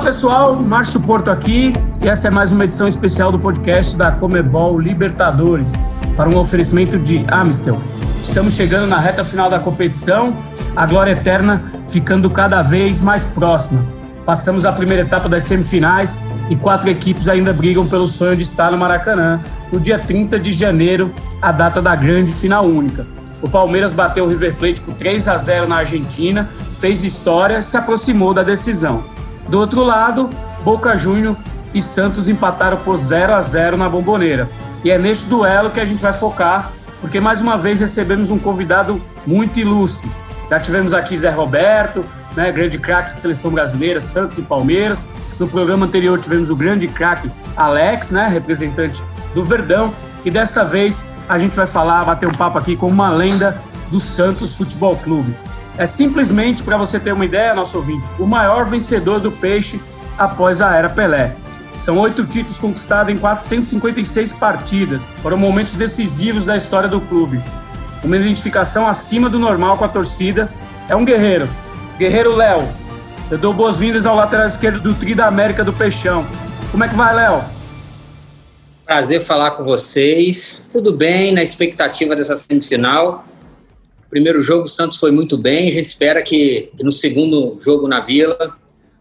Fala pessoal, Márcio Porto aqui e essa é mais uma edição especial do podcast da Comebol Libertadores para um oferecimento de Amistel. Estamos chegando na reta final da competição, a glória eterna ficando cada vez mais próxima. Passamos a primeira etapa das semifinais e quatro equipes ainda brigam pelo sonho de estar no Maracanã no dia 30 de janeiro, a data da grande final única. O Palmeiras bateu o River Plate por 3 a 0 na Argentina, fez história, se aproximou da decisão. Do outro lado, Boca Júnior e Santos empataram por 0 a 0 na Bomboneira. E é neste duelo que a gente vai focar, porque mais uma vez recebemos um convidado muito ilustre. Já tivemos aqui Zé Roberto, né, grande craque de seleção brasileira, Santos e Palmeiras. No programa anterior tivemos o grande craque Alex, né, representante do Verdão. E desta vez a gente vai falar, bater um papo aqui com uma lenda do Santos Futebol Clube. É simplesmente, para você ter uma ideia, nosso ouvinte, o maior vencedor do peixe após a era Pelé. São oito títulos conquistados em 456 partidas. Foram momentos decisivos da história do clube. Uma identificação acima do normal com a torcida. É um guerreiro. Guerreiro Léo. Eu dou boas-vindas ao lateral esquerdo do Tri da América do Peixão. Como é que vai, Léo? Prazer falar com vocês. Tudo bem, na expectativa dessa semifinal. Primeiro jogo, o Santos foi muito bem. A gente espera que, que no segundo jogo na Vila,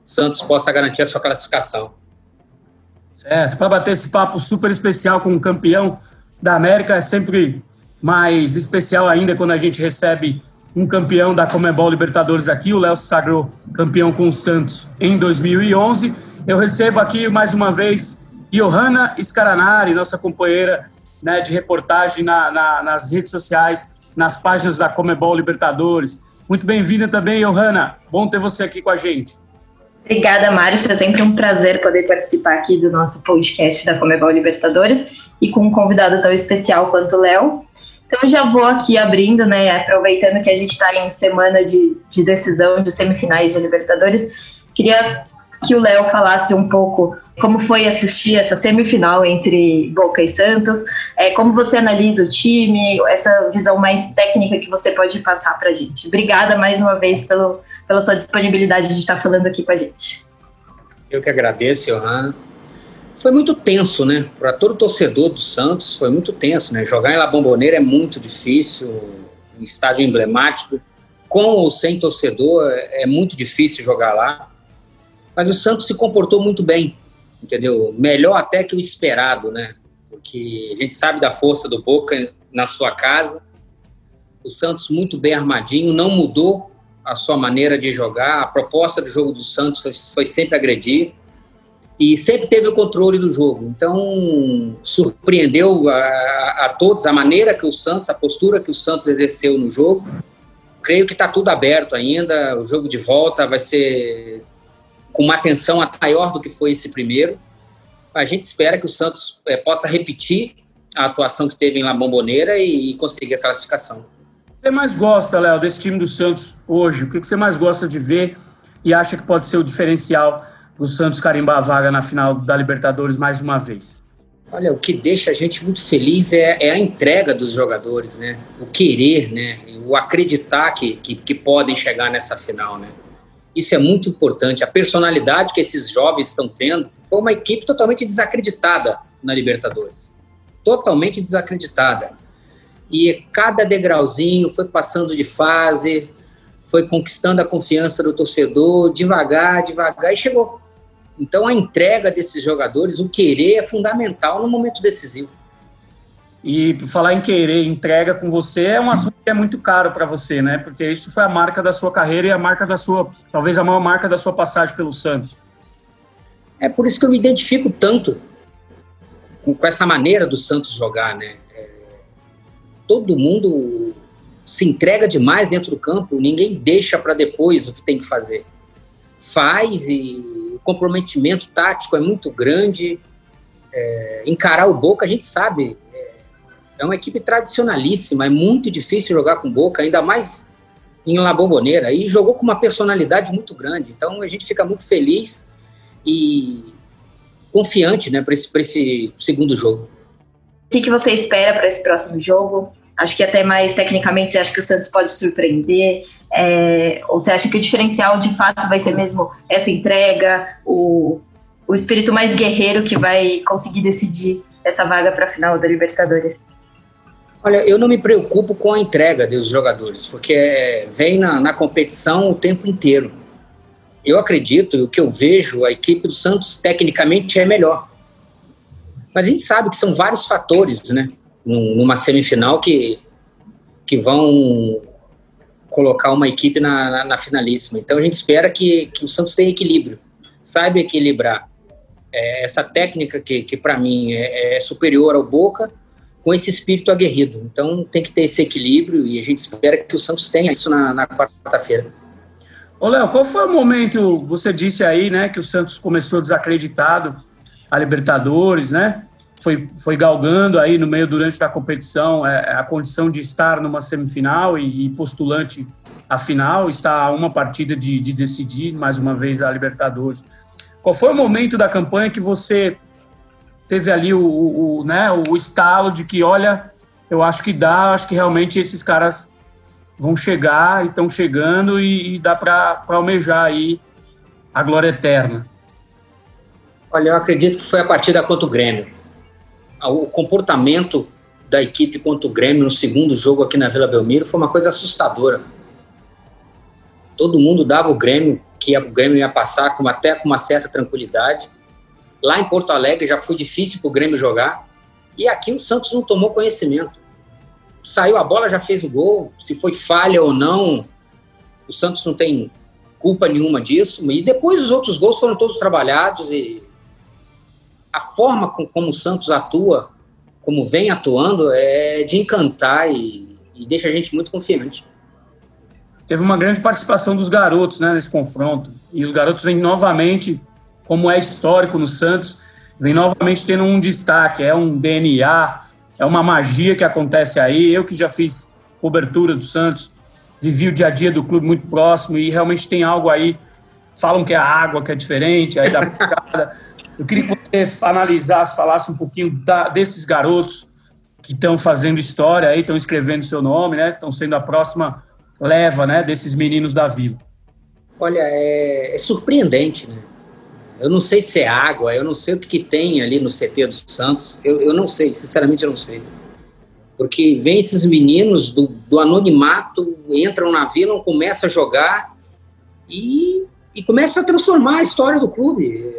o Santos possa garantir a sua classificação. Certo. Para bater esse papo super especial com o campeão da América, é sempre mais especial ainda quando a gente recebe um campeão da Comebol Libertadores aqui. O Léo sagrou campeão com o Santos em 2011. Eu recebo aqui mais uma vez Johanna Scaranari, nossa companheira né, de reportagem na, na, nas redes sociais nas páginas da Comebol Libertadores. Muito bem-vinda também, Johanna. Bom ter você aqui com a gente. Obrigada, Márcio. É sempre um prazer poder participar aqui do nosso podcast da Comebol Libertadores e com um convidado tão especial quanto o Léo. Então, já vou aqui abrindo, né, aproveitando que a gente está em semana de, de decisão de semifinais de Libertadores, queria que o Léo falasse um pouco como foi assistir essa semifinal entre Boca e Santos, é, como você analisa o time, essa visão mais técnica que você pode passar para a gente. Obrigada mais uma vez pelo, pela sua disponibilidade de estar falando aqui com a gente. Eu que agradeço, Johanna. Foi muito tenso, né? Para todo torcedor do Santos, foi muito tenso, né? Jogar em La Bombonera é muito difícil, um estádio emblemático. Com ou sem torcedor, é muito difícil jogar lá. Mas o Santos se comportou muito bem entendeu? Melhor até que o esperado, né? Porque a gente sabe da força do Boca na sua casa. O Santos muito bem armadinho, não mudou a sua maneira de jogar. A proposta do jogo do Santos foi sempre agredir e sempre teve o controle do jogo. Então, surpreendeu a, a, todos a maneira que o Santos, a postura que o Santos exerceu no jogo. Creio que está tudo aberto ainda. O jogo de volta vai ser com uma atenção maior do que foi esse primeiro. A gente espera que o Santos é, possa repetir a atuação que teve em La Bombonera e, e conseguir a classificação. O que você mais gosta, Léo, desse time do Santos hoje? O que você mais gosta de ver e acha que pode ser o diferencial para o Santos carimbar a vaga na final da Libertadores mais uma vez? Olha, o que deixa a gente muito feliz é, é, a entrega dos jogadores, né? O querer, né? O acreditar que, que, que podem chegar nessa final, né? Isso é muito importante. A personalidade que esses jovens estão tendo foi uma equipe totalmente desacreditada na Libertadores. Totalmente desacreditada. E cada degrauzinho foi passando de fase, foi conquistando a confiança do torcedor, devagar, devagar, e chegou. Então a entrega desses jogadores, o querer é fundamental no momento decisivo. E falar em querer entrega com você é um assunto é muito caro para você, né? Porque isso foi a marca da sua carreira e a marca da sua, talvez a maior marca da sua passagem pelo Santos. É por isso que eu me identifico tanto com, com essa maneira do Santos jogar, né? É, todo mundo se entrega demais dentro do campo, ninguém deixa para depois o que tem que fazer. Faz e o comprometimento tático é muito grande. É, encarar o Boca, a gente sabe, é uma equipe tradicionalíssima, é muito difícil jogar com Boca, ainda mais em La Bombonera, e jogou com uma personalidade muito grande. Então a gente fica muito feliz e confiante né, para esse, esse segundo jogo. O que, que você espera para esse próximo jogo? Acho que até mais tecnicamente você acha que o Santos pode surpreender. É, ou você acha que o diferencial de fato vai ser mesmo essa entrega, o, o espírito mais guerreiro que vai conseguir decidir essa vaga para a final da Libertadores? Olha, eu não me preocupo com a entrega dos jogadores, porque vem na, na competição o tempo inteiro. Eu acredito, e o que eu vejo, a equipe do Santos tecnicamente é melhor. Mas a gente sabe que são vários fatores, né? Numa semifinal que, que vão colocar uma equipe na, na, na finalíssima. Então a gente espera que, que o Santos tenha equilíbrio, saiba equilibrar é, essa técnica que, que para mim é, é superior ao Boca com esse espírito aguerrido. Então tem que ter esse equilíbrio e a gente espera que o Santos tenha isso na, na quarta-feira. Ô Léo, qual foi o momento, você disse aí, né, que o Santos começou desacreditado a Libertadores, né? Foi, foi galgando aí no meio durante a competição é, a condição de estar numa semifinal e, e postulante à final, está a uma partida de, de decidir mais uma vez a Libertadores. Qual foi o momento da campanha que você teve ali o, o, né, o estalo de que, olha, eu acho que dá, acho que realmente esses caras vão chegar e estão chegando e, e dá para almejar aí a glória eterna? Olha, eu acredito que foi a partida contra o Grêmio. O comportamento da equipe contra o Grêmio no segundo jogo aqui na Vila Belmiro foi uma coisa assustadora. Todo mundo dava o Grêmio, que o Grêmio ia passar com até com uma certa tranquilidade. Lá em Porto Alegre já foi difícil para o Grêmio jogar. E aqui o Santos não tomou conhecimento. Saiu a bola, já fez o gol. Se foi falha ou não, o Santos não tem culpa nenhuma disso. E depois os outros gols foram todos trabalhados e a forma com, como o Santos atua, como vem atuando, é de encantar e, e deixa a gente muito confiante. Teve uma grande participação dos garotos né, nesse confronto. E os garotos vêm novamente como é histórico no Santos, vem novamente tendo um destaque, é um DNA, é uma magia que acontece aí. Eu que já fiz cobertura do Santos, vivi o dia a dia do clube muito próximo e realmente tem algo aí. Falam que é a água que é diferente, aí da Eu queria que você analisasse, falasse um pouquinho da, desses garotos que estão fazendo história aí, estão escrevendo seu nome, né? Estão sendo a próxima leva, né, desses meninos da vila. Olha, é, é surpreendente, né? Eu não sei se é água, eu não sei o que, que tem ali no CT dos Santos. Eu, eu não sei, sinceramente eu não sei. Porque vem esses meninos do, do anonimato, entram na vila, começam a jogar e, e começam a transformar a história do clube.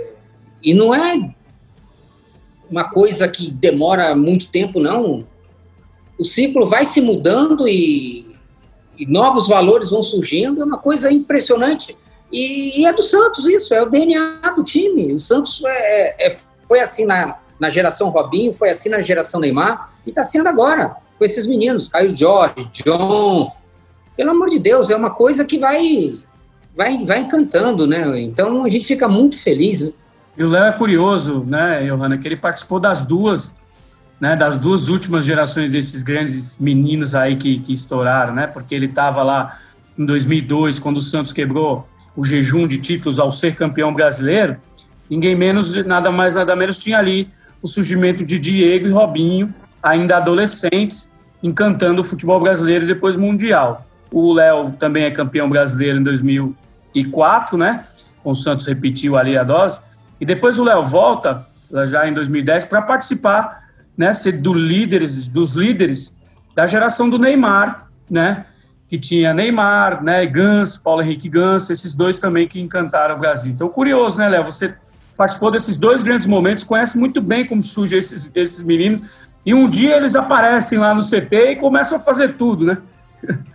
E não é uma coisa que demora muito tempo, não. O ciclo vai se mudando e, e novos valores vão surgindo, é uma coisa impressionante. E, e, é do Santos isso, é o DNA do time. O Santos é, é, foi assim na, na geração Robinho, foi assim na geração Neymar, e está sendo agora, com esses meninos, Caio Jorge, John. Pelo amor de Deus, é uma coisa que vai, vai, vai encantando, né? Então a gente fica muito feliz. Né? E o Léo é curioso, né, Johanna, que ele participou das duas, né, das duas últimas gerações desses grandes meninos aí que, que estouraram, né? Porque ele estava lá em 2002, quando o Santos quebrou o jejum de títulos ao ser campeão brasileiro, ninguém menos, nada mais, nada menos tinha ali o surgimento de Diego e Robinho, ainda adolescentes, encantando o futebol brasileiro e depois mundial. O Léo também é campeão brasileiro em 2004, né? Com o Santos repetiu ali a dose. E depois o Léo volta, já em 2010, para participar, né? Ser do líderes, dos líderes da geração do Neymar, né? Que tinha Neymar, né, Ganso, Paulo Henrique Ganso, esses dois também que encantaram o Brasil. Então, curioso, né, Léo? Você participou desses dois grandes momentos, conhece muito bem como surgem esses, esses meninos, e um dia eles aparecem lá no CT e começam a fazer tudo, né?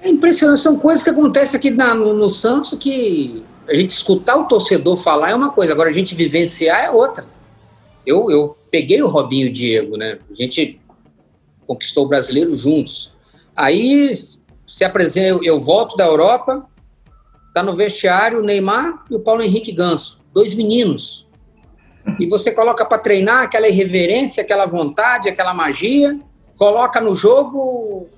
É impressionante, são coisas que acontecem aqui na, no, no Santos que a gente escutar o torcedor falar é uma coisa, agora a gente vivenciar é outra. Eu, eu peguei o Robinho e o Diego, né? A gente conquistou o brasileiro juntos. Aí se apresenta, eu volto da Europa, tá no vestiário o Neymar e o Paulo Henrique Ganso, dois meninos. E você coloca para treinar aquela irreverência, aquela vontade, aquela magia, coloca no jogo,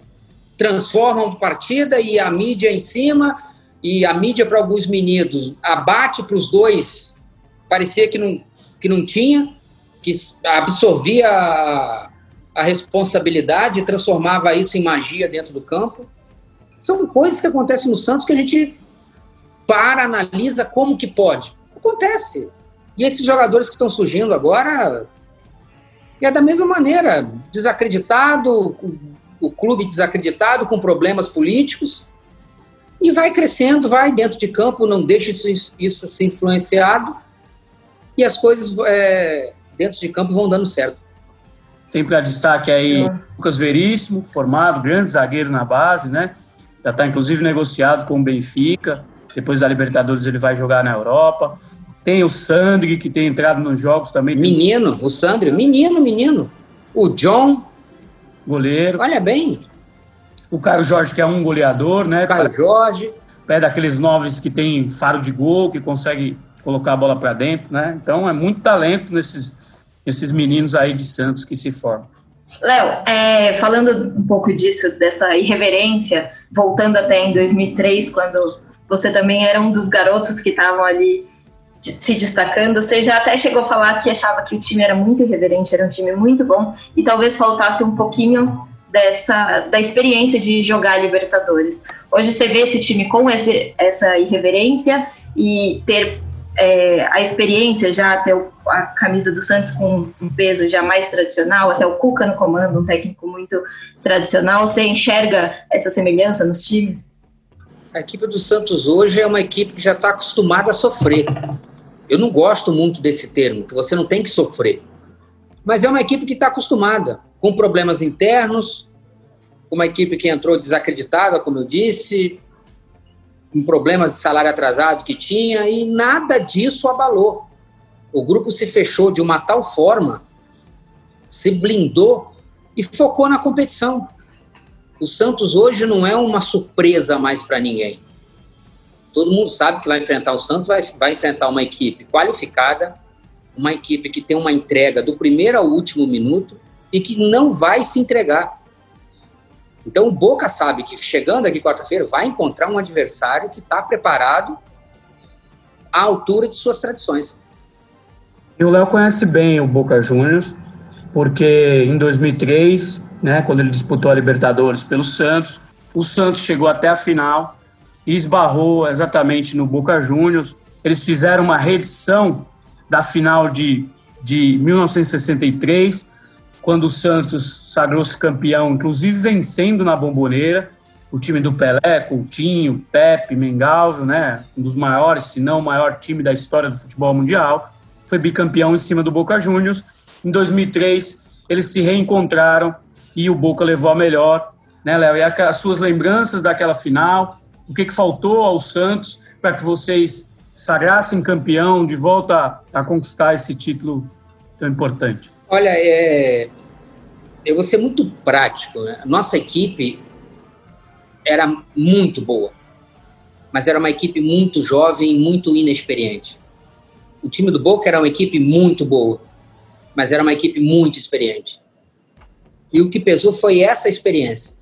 transforma uma partida e a mídia em cima, e a mídia para alguns meninos abate para os dois, parecia que não, que não tinha, que absorvia a, a responsabilidade transformava isso em magia dentro do campo. São coisas que acontecem no Santos que a gente para, analisa como que pode. Acontece. E esses jogadores que estão surgindo agora é da mesma maneira, desacreditado, o clube desacreditado, com problemas políticos, e vai crescendo, vai dentro de campo, não deixa isso, isso se influenciado, e as coisas é, dentro de campo vão dando certo. Tem para destaque aí é. Lucas Veríssimo, formado, grande zagueiro na base, né? Já está inclusive negociado com o Benfica. Depois da Libertadores ele vai jogar na Europa. Tem o Sandri, que tem entrado nos jogos também. Menino, o Sandri, menino, menino. O John. Goleiro. Olha bem. O Caio Jorge, que é um goleador, né? Caio Jorge. Pé daqueles noves que tem faro de gol, que consegue colocar a bola para dentro, né? Então é muito talento nesses, nesses meninos aí de Santos que se formam. Léo, é, falando um pouco disso, dessa irreverência, voltando até em 2003, quando você também era um dos garotos que estavam ali se destacando, você já até chegou a falar que achava que o time era muito irreverente, era um time muito bom, e talvez faltasse um pouquinho dessa da experiência de jogar Libertadores. Hoje você vê esse time com esse, essa irreverência e ter é, a experiência já até o, a camisa do Santos com um peso já mais tradicional, até o Cuca no comando, um técnico muito tradicional. Você enxerga essa semelhança nos times? A equipe do Santos hoje é uma equipe que já está acostumada a sofrer. Eu não gosto muito desse termo, que você não tem que sofrer. Mas é uma equipe que está acostumada, com problemas internos, uma equipe que entrou desacreditada, como eu disse, com problemas de salário atrasado que tinha, e nada disso abalou. O grupo se fechou de uma tal forma, se blindou e focou na competição. O Santos hoje não é uma surpresa mais para ninguém. Todo mundo sabe que vai enfrentar o Santos, vai, vai enfrentar uma equipe qualificada, uma equipe que tem uma entrega do primeiro ao último minuto e que não vai se entregar. Então o Boca sabe que chegando aqui quarta-feira vai encontrar um adversário que está preparado à altura de suas tradições. E o Léo conhece bem o Boca Juniors, porque em 2003, né, quando ele disputou a Libertadores pelo Santos, o Santos chegou até a final e esbarrou exatamente no Boca Juniors. Eles fizeram uma reedição da final de, de 1963, quando o Santos sagrou-se campeão, inclusive vencendo na bomboneira. O time do Pelé, Coutinho, Pepe, Mengalvio, né, um dos maiores, se não o maior time da história do futebol mundial, foi bicampeão em cima do Boca Juniors. Em 2003, eles se reencontraram e o Boca levou a melhor, né, Léo? E as suas lembranças daquela final, o que, que faltou ao Santos para que vocês sagrassem campeão de volta a, a, conquistar esse título tão importante? Olha, é, eu vou ser muito prático. Né? Nossa equipe era muito boa, mas era uma equipe muito jovem muito inexperiente. O time do Boca era uma equipe muito boa, mas era uma equipe muito experiente. E o que pesou foi essa experiência.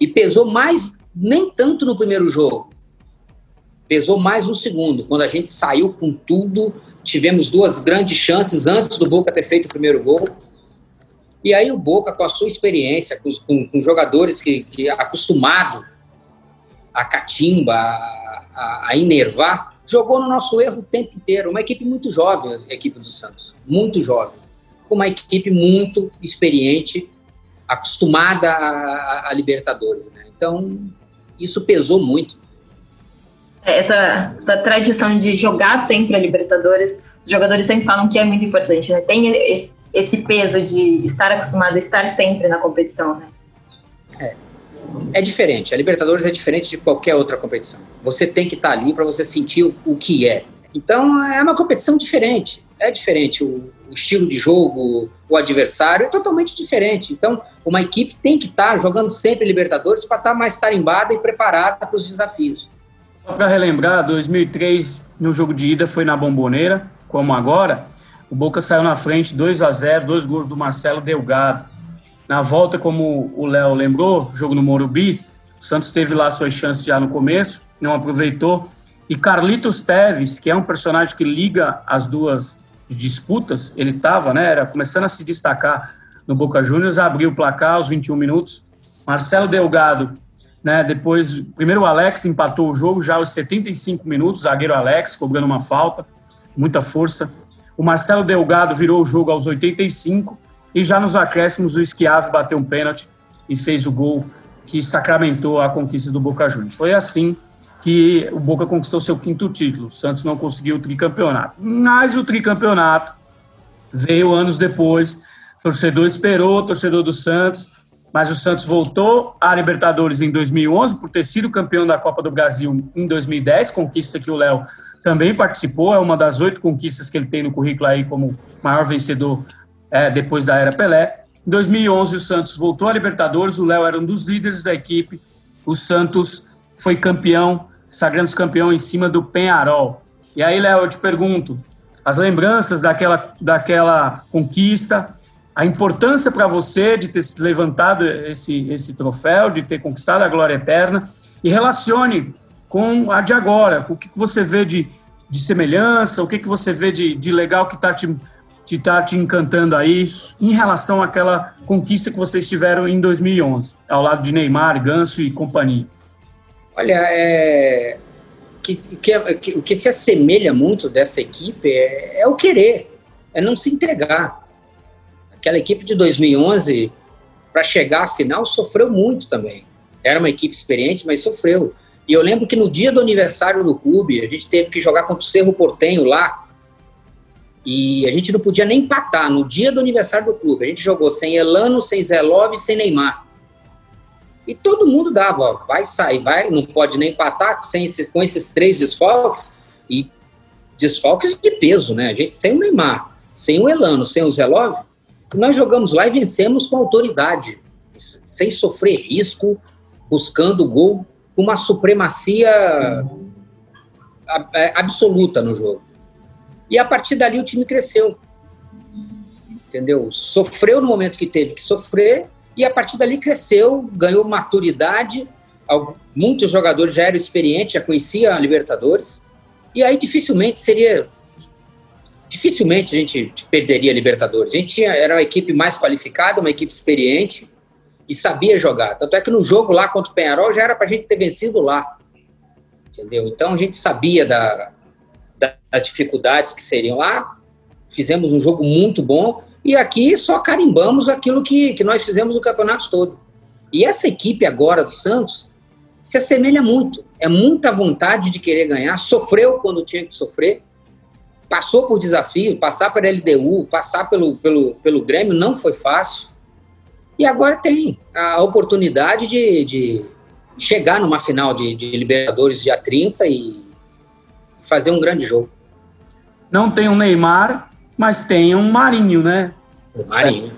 E pesou mais nem tanto no primeiro jogo. Pesou mais no segundo, quando a gente saiu com tudo, tivemos duas grandes chances antes do Boca ter feito o primeiro gol. E aí o Boca, com a sua experiência, com, com, com jogadores que, que acostumado a catimba, a, a, a enervar, jogou no nosso erro o tempo inteiro. Uma equipe muito jovem, a equipe do Santos, muito jovem. Uma equipe muito experiente, acostumada a, a Libertadores. Né? Então, isso pesou muito. É, essa, essa tradição de jogar sempre a Libertadores, os jogadores sempre falam que é muito importante, né? Tem esse, esse peso de estar acostumado a estar sempre na competição, né? É. É diferente. A Libertadores é diferente de qualquer outra competição. Você tem que estar ali para você sentir o, o que é. Então, é uma competição diferente. É diferente. O, o estilo de jogo, o adversário é totalmente diferente. Então, uma equipe tem que estar jogando sempre Libertadores para estar mais tarimbada e preparada para os desafios. Só para relembrar, 2003, no jogo de ida, foi na Bomboneira, como agora. O Boca saiu na frente 2 a 0 dois gols do Marcelo Delgado. Na volta, como o Léo lembrou, jogo no Morumbi, o Santos teve lá suas chances já no começo, não aproveitou. E Carlitos Teves, que é um personagem que liga as duas disputas, ele estava, né, era começando a se destacar no Boca Juniors, abriu o placar aos 21 minutos. Marcelo Delgado né? Depois, primeiro o Alex empatou o jogo já aos 75 minutos, zagueiro Alex cobrando uma falta, muita força. O Marcelo Delgado virou o jogo aos 85 e já nos acréscimos o Esquiave bateu um pênalti e fez o gol que sacramentou a conquista do Boca Juniors. Foi assim que o Boca conquistou seu quinto título. O Santos não conseguiu o tricampeonato. Mas o tricampeonato veio anos depois. O torcedor esperou, o torcedor do Santos mas o Santos voltou à Libertadores em 2011 por ter sido campeão da Copa do Brasil em 2010, conquista que o Léo também participou, é uma das oito conquistas que ele tem no currículo aí como maior vencedor é, depois da era Pelé. Em 2011 o Santos voltou à Libertadores, o Léo era um dos líderes da equipe, o Santos foi campeão, sagrando campeão em cima do Penharol. E aí, Léo, eu te pergunto, as lembranças daquela, daquela conquista, a importância para você de ter levantado esse, esse troféu, de ter conquistado a glória eterna, e relacione com a de agora, o que você vê de, de semelhança, o que, que você vê de, de legal que está te, te, tá te encantando aí em relação àquela conquista que vocês tiveram em 2011, ao lado de Neymar, Ganso e companhia. Olha, é, que, que, que, o que se assemelha muito dessa equipe é, é o querer, é não se entregar aquela equipe de 2011, para chegar à final, sofreu muito também. Era uma equipe experiente, mas sofreu. E eu lembro que no dia do aniversário do clube, a gente teve que jogar contra o Cerro Portenho lá. E a gente não podia nem empatar no dia do aniversário do clube. A gente jogou sem Elano, sem Zelov e sem Neymar. E todo mundo dava, ó, vai sair, vai, não pode nem empatar sem esse, com esses três desfalques. E desfalques de peso, né? A gente sem o Neymar, sem o Elano, sem o Zelov, nós jogamos lá e vencemos com autoridade, sem sofrer risco, buscando gol, uma supremacia é, absoluta no jogo. E a partir dali o time cresceu. Entendeu? Sofreu no momento que teve que sofrer e a partir dali cresceu, ganhou maturidade. Muitos jogadores já eram experientes, já conheciam a Libertadores. E aí dificilmente seria dificilmente a gente perderia a Libertadores. A gente tinha, era uma equipe mais qualificada, uma equipe experiente e sabia jogar. Tanto é que no jogo lá contra o Penharol já era para a gente ter vencido lá. Entendeu? Então a gente sabia da, das dificuldades que seriam lá. Fizemos um jogo muito bom e aqui só carimbamos aquilo que, que nós fizemos no campeonato todo. E essa equipe agora do Santos se assemelha muito. É muita vontade de querer ganhar, sofreu quando tinha que sofrer passou por desafios, passar pela LDU, passar pelo, pelo, pelo Grêmio não foi fácil. E agora tem a oportunidade de, de chegar numa final de, de Libertadores dia 30 e fazer um grande jogo. Não tem um Neymar, mas tem um Marinho, né? O Marinho.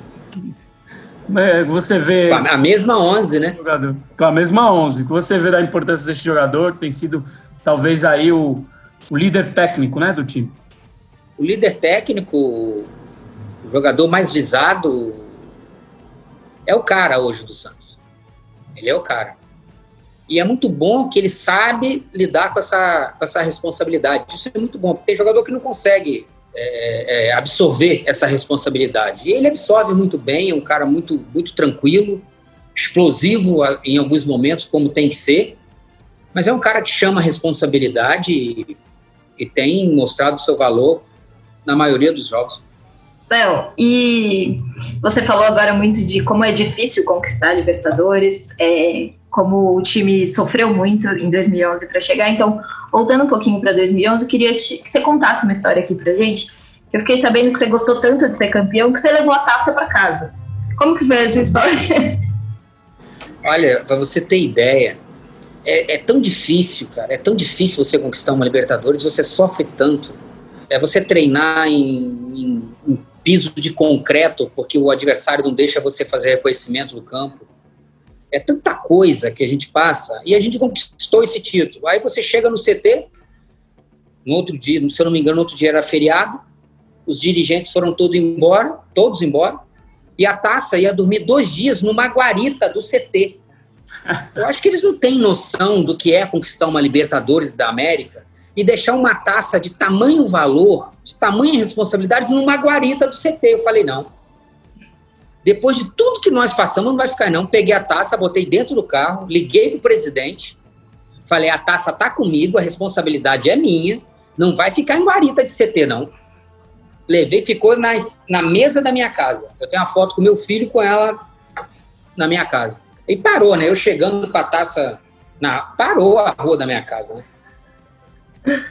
É, você vê. Com a mesma 11, né? Jogador, com a mesma 11. O que você vê da importância desse jogador, tem sido talvez aí o, o líder técnico né, do time o líder técnico, o jogador mais visado, é o cara hoje do Santos. Ele é o cara. E é muito bom que ele sabe lidar com essa, com essa responsabilidade. Isso é muito bom, porque tem jogador que não consegue é, é, absorver essa responsabilidade. E ele absorve muito bem, é um cara muito, muito tranquilo, explosivo em alguns momentos, como tem que ser, mas é um cara que chama a responsabilidade e, e tem mostrado seu valor na maioria dos jogos. Léo, e você falou agora muito de como é difícil conquistar a Libertadores, é, como o time sofreu muito em 2011 para chegar. Então, voltando um pouquinho para 2011, eu queria te, que você contasse uma história aqui para gente. Eu fiquei sabendo que você gostou tanto de ser campeão que você levou a taça para casa. Como que foi essa história? Olha, para você ter ideia, é, é tão difícil, cara. É tão difícil você conquistar uma Libertadores. Você sofre tanto é você treinar em, em, em piso de concreto porque o adversário não deixa você fazer reconhecimento do campo. É tanta coisa que a gente passa e a gente conquistou esse título. Aí você chega no CT, no outro dia, se eu não me engano, no outro dia era feriado, os dirigentes foram todos embora, todos embora, e a taça ia dormir dois dias numa guarita do CT. Eu acho que eles não têm noção do que é conquistar uma Libertadores da América e deixar uma taça de tamanho valor, de tamanha responsabilidade, numa guarita do CT. Eu falei, não. Depois de tudo que nós passamos, não vai ficar não. Peguei a taça, botei dentro do carro, liguei pro presidente, falei, a taça tá comigo, a responsabilidade é minha, não vai ficar em guarita de CT, não. Levei, ficou na, na mesa da minha casa. Eu tenho uma foto com meu filho com ela na minha casa. E parou, né? Eu chegando com a taça na, parou a rua da minha casa, né?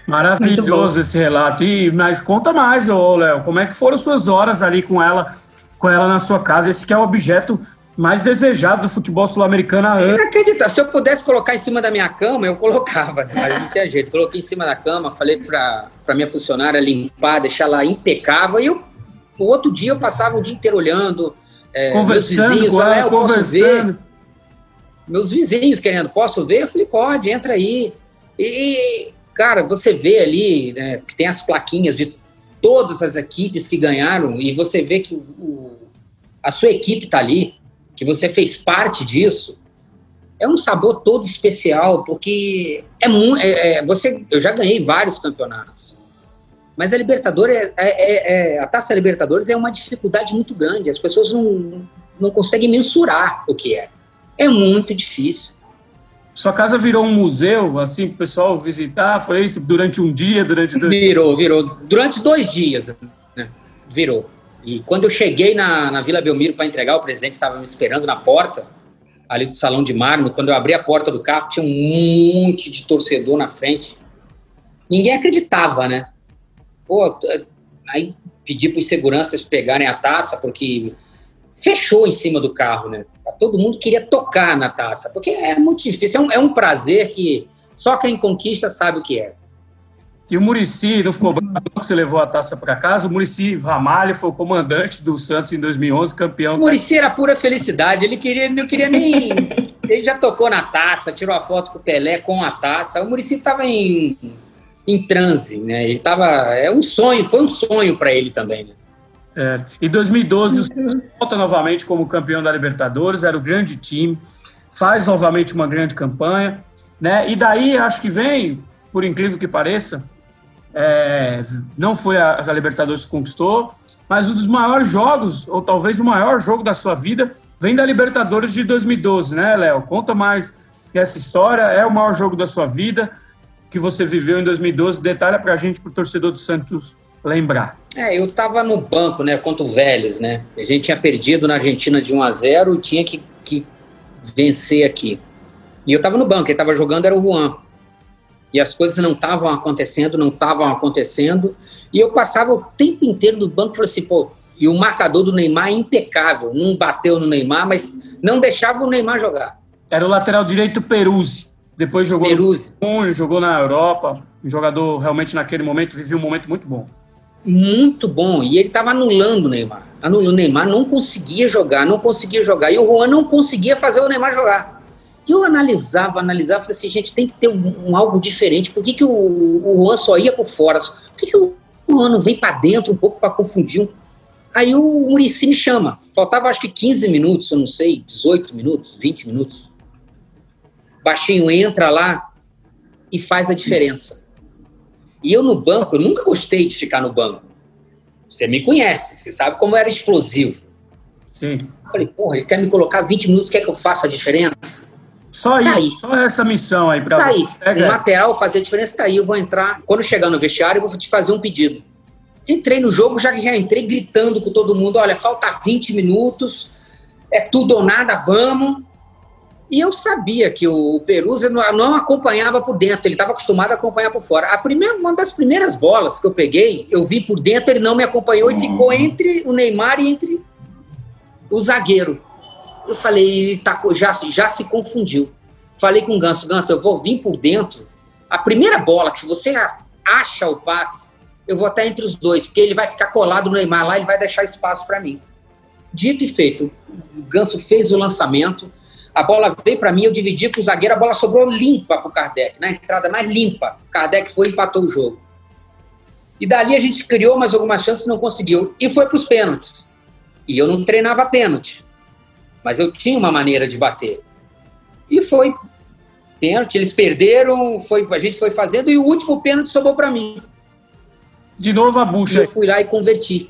Maravilhoso esse relato. E, mas conta mais, Léo, como é que foram suas horas ali com ela, com ela na sua casa? Esse que é o objeto mais desejado do futebol sul-americano há anos. Inacreditável. Se eu pudesse colocar em cima da minha cama, eu colocava, né? mas não tinha jeito. Coloquei em cima da cama, falei para minha funcionária limpar, deixar ela impecável. E eu, o outro dia eu passava o dia inteiro olhando. É, conversando vizinhos, com ela, conversando. Meus vizinhos querendo, posso ver? Eu falei, pode, entra aí. E, cara, você vê ali, né, que tem as plaquinhas de todas as equipes que ganharam, e você vê que o, a sua equipe está ali que você fez parte disso, é um sabor todo especial, porque é, é, é você, eu já ganhei vários campeonatos, mas a Libertadores, é, é, é, a Taça Libertadores é uma dificuldade muito grande. As pessoas não, não conseguem mensurar o que é. É muito difícil. Sua casa virou um museu, assim, o pessoal visitar? Foi isso durante um dia, durante dois... Virou, virou. Durante dois dias, né? Virou. E quando eu cheguei na, na Vila Belmiro para entregar, o presidente estava me esperando na porta, ali do salão de mármore. Quando eu abri a porta do carro, tinha um monte de torcedor na frente. Ninguém acreditava, né? Pô, aí pedi para os seguranças pegarem a taça, porque fechou em cima do carro, né? Todo mundo queria tocar na taça, porque é muito difícil. É um, é um prazer que só quem conquista sabe o que é. E o Murici não ficou bravo que você levou a taça para casa. O Murici Ramalho foi o comandante do Santos em 2011, campeão. O Murici era pura felicidade. Ele queria, não queria nem. ele já tocou na taça, tirou a foto com o Pelé com a taça. O Murici estava em, em transe, né? Ele estava. É um sonho, foi um sonho para ele também, né? É. Em 2012, o Santos volta novamente como campeão da Libertadores. Era o grande time, faz novamente uma grande campanha, né? E daí acho que vem, por incrível que pareça é, não foi a, a Libertadores que conquistou, mas um dos maiores jogos, ou talvez o maior jogo da sua vida, vem da Libertadores de 2012, né, Léo? Conta mais essa história, é o maior jogo da sua vida que você viveu em 2012. Detalha para a gente, para o torcedor do Santos lembrar. É, eu estava no banco, né, contra o Vélez, né? A gente tinha perdido na Argentina de 1 a 0 e tinha que, que vencer aqui. E eu estava no banco, quem estava jogando era o Juan e as coisas não estavam acontecendo, não estavam acontecendo, e eu passava o tempo inteiro do banco e falei assim, pô, e o marcador do Neymar é impecável, não bateu no Neymar, mas não deixava o Neymar jogar. Era o lateral direito Peruzzi, depois jogou Peruzzi. no jogou na Europa, um jogador realmente naquele momento vivia um momento muito bom. Muito bom, e ele estava anulando o Neymar. Anulando o Neymar, não conseguia jogar, não conseguia jogar, e o Juan não conseguia fazer o Neymar jogar. E eu analisava, analisava, falei assim, gente, tem que ter um, um algo diferente. Por que, que o, o Juan só ia por fora? Por que, que o Juan não vem para dentro um pouco para confundir? Aí o Murici me chama. Faltava acho que 15 minutos, eu não sei, 18 minutos, 20 minutos. Baixinho entra lá e faz a diferença. E eu no banco, eu nunca gostei de ficar no banco. Você me conhece, você sabe como era explosivo. Sim. Eu falei, porra, ele quer me colocar 20 minutos, quer que eu faça a diferença? Só tá isso, aí. só essa missão aí para tá aí. O lateral fazer a diferença, tá aí. Eu vou entrar. Quando chegar no vestiário, eu vou te fazer um pedido. Entrei no jogo, já já entrei gritando com todo mundo: olha, falta 20 minutos, é tudo ou nada, vamos. E eu sabia que o Perusa não acompanhava por dentro, ele estava acostumado a acompanhar por fora. A primeira, uma das primeiras bolas que eu peguei, eu vi por dentro, ele não me acompanhou e ficou entre o Neymar e entre o zagueiro. Eu falei, tá, já, já se confundiu. Falei com o Ganso, Ganso, eu vou vir por dentro. A primeira bola que você acha o passe, eu vou até entre os dois, porque ele vai ficar colado no Neymar lá, ele vai deixar espaço para mim. Dito e feito, o Ganso fez o lançamento, a bola veio para mim, eu dividi com o zagueiro, a bola sobrou limpa para o Kardec, na entrada mais limpa. O Kardec foi e empatou o jogo. E dali a gente criou mais algumas chances, não conseguiu. E foi para os pênaltis. E eu não treinava pênalti mas eu tinha uma maneira de bater. E foi pênalti, eles perderam, foi, a gente foi fazendo e o último pênalti sobrou para mim. De novo a bucha. E eu fui lá e converti.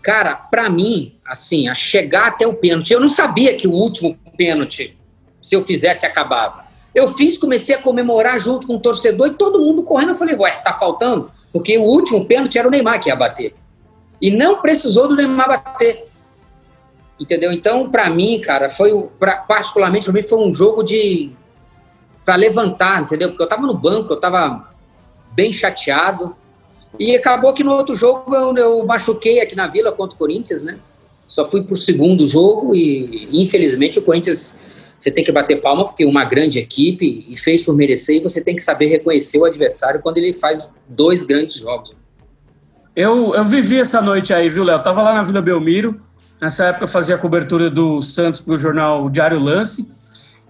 Cara, para mim, assim, a chegar até o pênalti. Eu não sabia que o último pênalti, se eu fizesse, acabava. Eu fiz, comecei a comemorar junto com o torcedor e todo mundo correndo. Eu falei, ué, tá faltando? Porque o último pênalti era o Neymar que ia bater. E não precisou do Neymar bater. Entendeu? Então, para mim, cara, foi pra, particularmente para mim foi um jogo de para levantar, entendeu? Porque eu tava no banco, eu tava bem chateado. E acabou que no outro jogo eu, eu machuquei aqui na Vila contra o Corinthians, né? Só fui pro segundo jogo e infelizmente o Corinthians você tem que bater palma porque uma grande equipe e fez por merecer e você tem que saber reconhecer o adversário quando ele faz dois grandes jogos. Eu, eu vivi essa noite aí, viu, Léo? Tava lá na Vila Belmiro, nessa época eu fazia a cobertura do Santos para o jornal Diário Lance,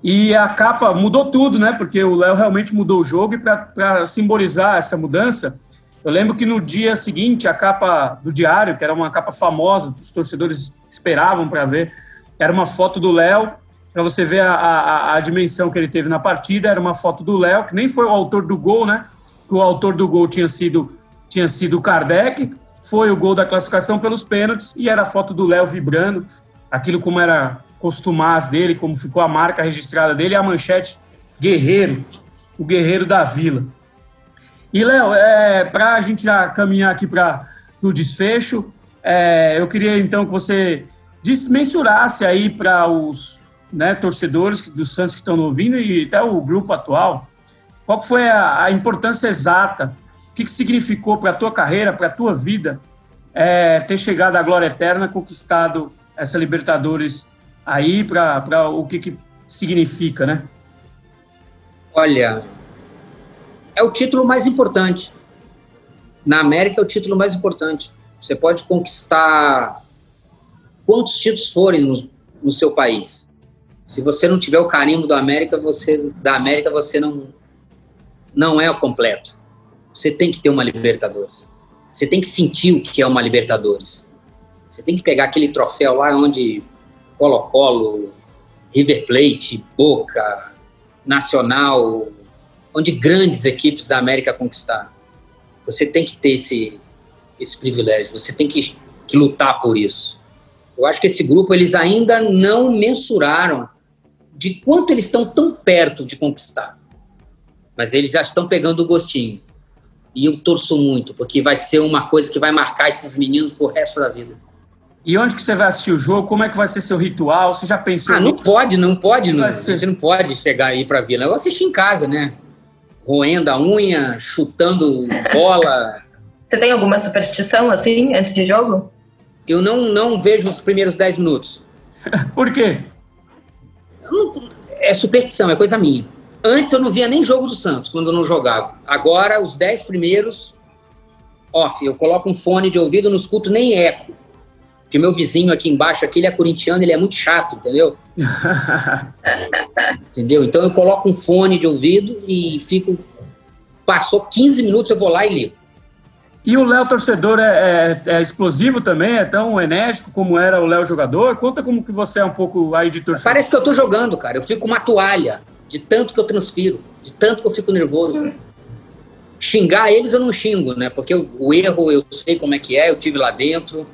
e a capa mudou tudo, né? Porque o Léo realmente mudou o jogo, e para simbolizar essa mudança, eu lembro que no dia seguinte, a capa do Diário, que era uma capa famosa, os torcedores esperavam para ver, era uma foto do Léo, para você ver a, a, a dimensão que ele teve na partida, era uma foto do Léo, que nem foi o autor do gol, né? O autor do gol tinha sido tinha sido Kardec, foi o gol da classificação pelos pênaltis e era a foto do Léo vibrando, aquilo como era costumaz dele, como ficou a marca registrada dele, e a manchete Guerreiro, o Guerreiro da Vila. E, Léo, é, para a gente já caminhar aqui para o desfecho, é, eu queria então que você mensurasse aí para os né, torcedores do Santos que estão ouvindo e até o grupo atual, qual foi a, a importância exata o que, que significou para a tua carreira, para a tua vida, é, ter chegado à glória eterna, conquistado essa Libertadores aí, para o que, que significa, né? Olha, é o título mais importante. Na América é o título mais importante. Você pode conquistar quantos títulos forem no, no seu país. Se você não tiver o carimbo da América, você da América você não não é o completo. Você tem que ter uma Libertadores. Você tem que sentir o que é uma Libertadores. Você tem que pegar aquele troféu lá onde Colo-Colo, River Plate, Boca, Nacional, onde grandes equipes da América conquistaram. Você tem que ter esse, esse privilégio, você tem que, que lutar por isso. Eu acho que esse grupo, eles ainda não mensuraram de quanto eles estão tão perto de conquistar. Mas eles já estão pegando o gostinho. E eu torço muito, porque vai ser uma coisa que vai marcar esses meninos pro resto da vida. E onde que você vai assistir o jogo? Como é que vai ser seu ritual? Você já pensou? Ah, não pode, não pode, não. Você não pode chegar aí pra Vila. Eu assisti em casa, né? Roendo a unha, chutando bola. Você tem alguma superstição assim antes de jogo? Eu não, não vejo os primeiros 10 minutos. Por quê? Não, é superstição, é coisa minha. Antes eu não via nem jogo do Santos, quando eu não jogava. Agora, os dez primeiros, off. Eu coloco um fone de ouvido, não escuto nem eco. Porque meu vizinho aqui embaixo, aquele é corintiano, ele é muito chato, entendeu? entendeu? Então eu coloco um fone de ouvido e fico. Passou 15 minutos, eu vou lá e ligo. E o Léo torcedor é, é, é, explosivo também? É tão enérgico como era o Léo jogador? Conta como que você é um pouco aí de torcedor. Parece que eu tô jogando, cara. Eu fico com uma toalha de tanto que eu transpiro, de tanto que eu fico nervoso. Xingar eles eu não xingo, né? Porque o, o erro eu sei como é que é, eu tive lá dentro.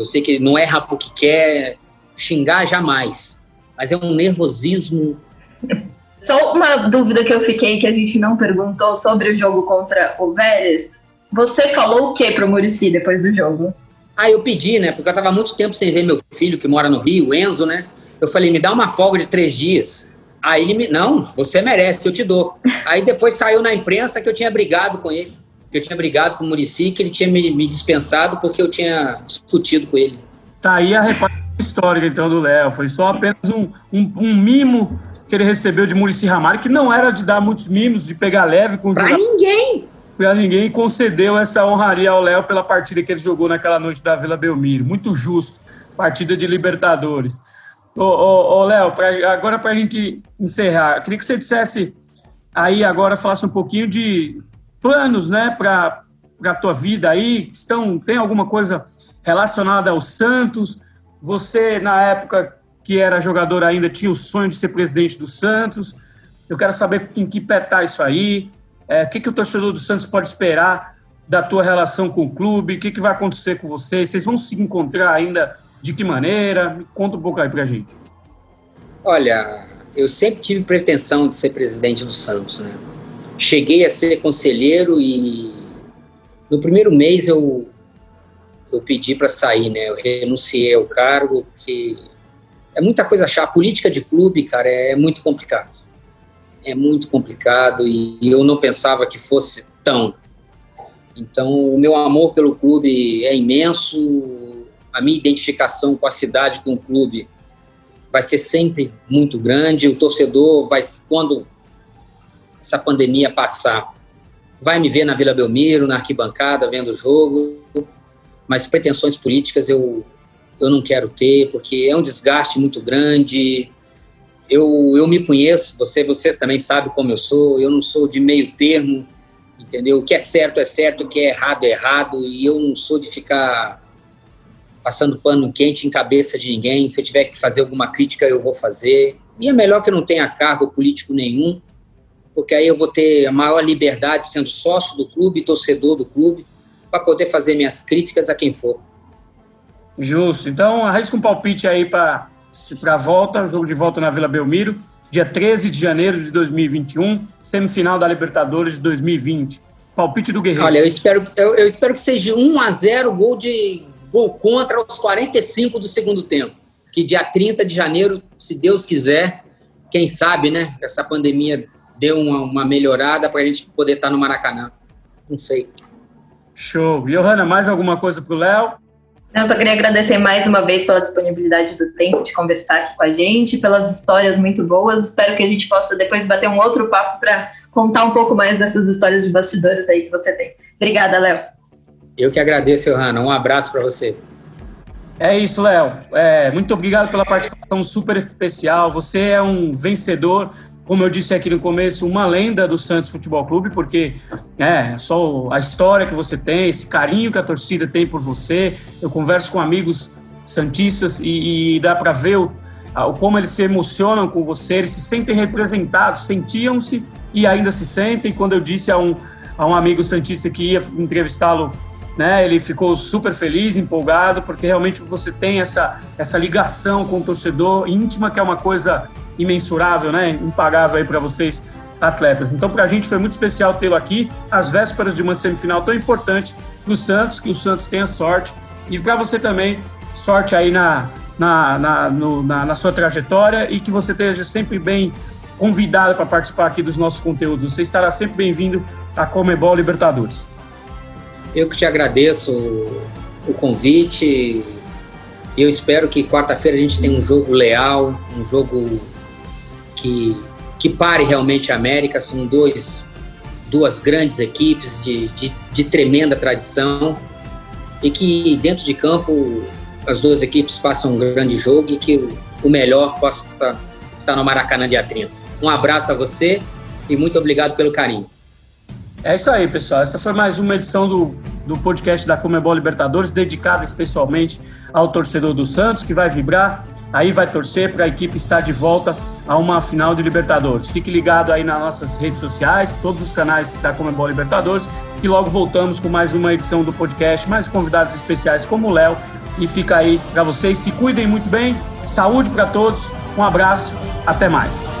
Eu sei que ele não erra porque quer. Xingar jamais. Mas é um nervosismo. Só uma dúvida que eu fiquei que a gente não perguntou sobre o jogo contra o Vélez. Você falou o que pro Murici depois do jogo? Ah, eu pedi, né? Porque eu tava muito tempo sem ver meu filho que mora no Rio, o Enzo, né? Eu falei, me dá uma folga de três dias. Aí ele me. Não, você merece, eu te dou. Aí depois saiu na imprensa que eu tinha brigado com ele. Que eu tinha brigado com o Murici, que ele tinha me, me dispensado porque eu tinha discutido com ele. Tá aí a reparação histórica, então, do Léo. Foi só apenas um, um, um, mimo que ele recebeu de Murici Ramalho, que não era de dar muitos mimos, de pegar leve com o Pra jogador. ninguém! Pra ninguém concedeu essa honraria ao Léo pela partida que ele jogou naquela noite da Vila Belmiro. Muito justo. Partida de Libertadores. Ô, ô, ô Léo, agora para a gente encerrar, eu queria que você dissesse aí agora, falasse um pouquinho de planos, né, para a tua vida aí. Estão, tem alguma coisa relacionada ao Santos? Você, na época que era jogador ainda, tinha o sonho de ser presidente do Santos. Eu quero saber em que pé está isso aí. É, o que, que o torcedor do Santos pode esperar da tua relação com o clube? O que, que vai acontecer com vocês? Vocês vão se encontrar ainda De que maneira? Conta um pouco aí pra gente. Olha, eu sempre tive pretensão de ser presidente do Santos, né? Cheguei a ser conselheiro e no primeiro mês eu eu pedi para sair, né? Eu renunciei ao cargo porque é muita coisa chata. Política de clube, cara, é muito complicado. É muito complicado e eu não pensava que fosse tão. Então, o meu amor pelo clube é imenso. A minha identificação com a cidade, com o clube, vai ser sempre muito grande. O torcedor vai, quando essa pandemia passar, vai me ver na Vila Belmiro, na arquibancada, vendo o jogo. Mas pretensões políticas eu, eu não quero ter, porque é um desgaste muito grande. Eu, eu me conheço, você, vocês também sabem como eu sou. Eu não sou de meio termo, entendeu? O que é certo é certo, o que é errado é errado. E eu não sou de ficar passando pano quente em cabeça de ninguém. Se eu tiver que fazer alguma crítica, eu vou fazer. E é melhor que eu não tenha cargo político nenhum, porque aí eu vou ter a maior liberdade sendo sócio do clube, torcedor do clube, para poder fazer minhas críticas a quem for. Justo. Então, arrisca um palpite aí para a volta, jogo de volta na Vila Belmiro, dia 13 de janeiro de 2021, semifinal da Libertadores de 2020. Palpite do Guerreiro. Olha, eu espero, eu, eu espero que seja 1 a 0 gol de gol contra aos 45 do segundo tempo. Que dia 30 de janeiro, se Deus quiser, quem sabe, né? Essa pandemia deu uma, uma melhorada para a gente poder estar tá no Maracanã. Não sei. Show. Johanna, mais alguma coisa para o Léo? Eu só queria agradecer mais uma vez pela disponibilidade do tempo de conversar aqui com a gente, pelas histórias muito boas. Espero que a gente possa depois bater um outro papo para contar um pouco mais dessas histórias de bastidores aí que você tem. Obrigada, Léo. Eu que agradeço, Johanna. Um abraço para você. É isso, Léo. É, muito obrigado pela participação super especial. Você é um vencedor, como eu disse aqui no começo, uma lenda do Santos Futebol Clube, porque é só a história que você tem, esse carinho que a torcida tem por você. Eu converso com amigos santistas e, e dá para ver o, como eles se emocionam com você, eles se sentem representados, sentiam-se e ainda se sentem. Quando eu disse a um, a um amigo santista que ia entrevistá-lo né? Ele ficou super feliz, empolgado, porque realmente você tem essa, essa ligação com o torcedor íntima, que é uma coisa imensurável, né? Impagável aí para vocês atletas. Então, para a gente foi muito especial tê-lo aqui, às vésperas de uma semifinal tão importante para o Santos, que o Santos tenha sorte. E para você também, sorte aí na, na, na, no, na, na sua trajetória e que você esteja sempre bem convidado para participar aqui dos nossos conteúdos. Você estará sempre bem-vindo à Comebol Libertadores. Eu que te agradeço o convite. Eu espero que quarta-feira a gente tenha um jogo leal, um jogo que, que pare realmente a América. São dois, duas grandes equipes de, de, de tremenda tradição e que dentro de campo as duas equipes façam um grande jogo e que o, o melhor possa estar no Maracanã dia 30. Um abraço a você e muito obrigado pelo carinho. É isso aí, pessoal. Essa foi mais uma edição do, do podcast da Comebol Libertadores, dedicada especialmente ao torcedor do Santos, que vai vibrar, aí vai torcer para a equipe estar de volta a uma final de Libertadores. Fique ligado aí nas nossas redes sociais, todos os canais da Comebol Libertadores, que logo voltamos com mais uma edição do podcast, mais convidados especiais como o Léo. E fica aí para vocês. Se cuidem muito bem, saúde para todos, um abraço, até mais.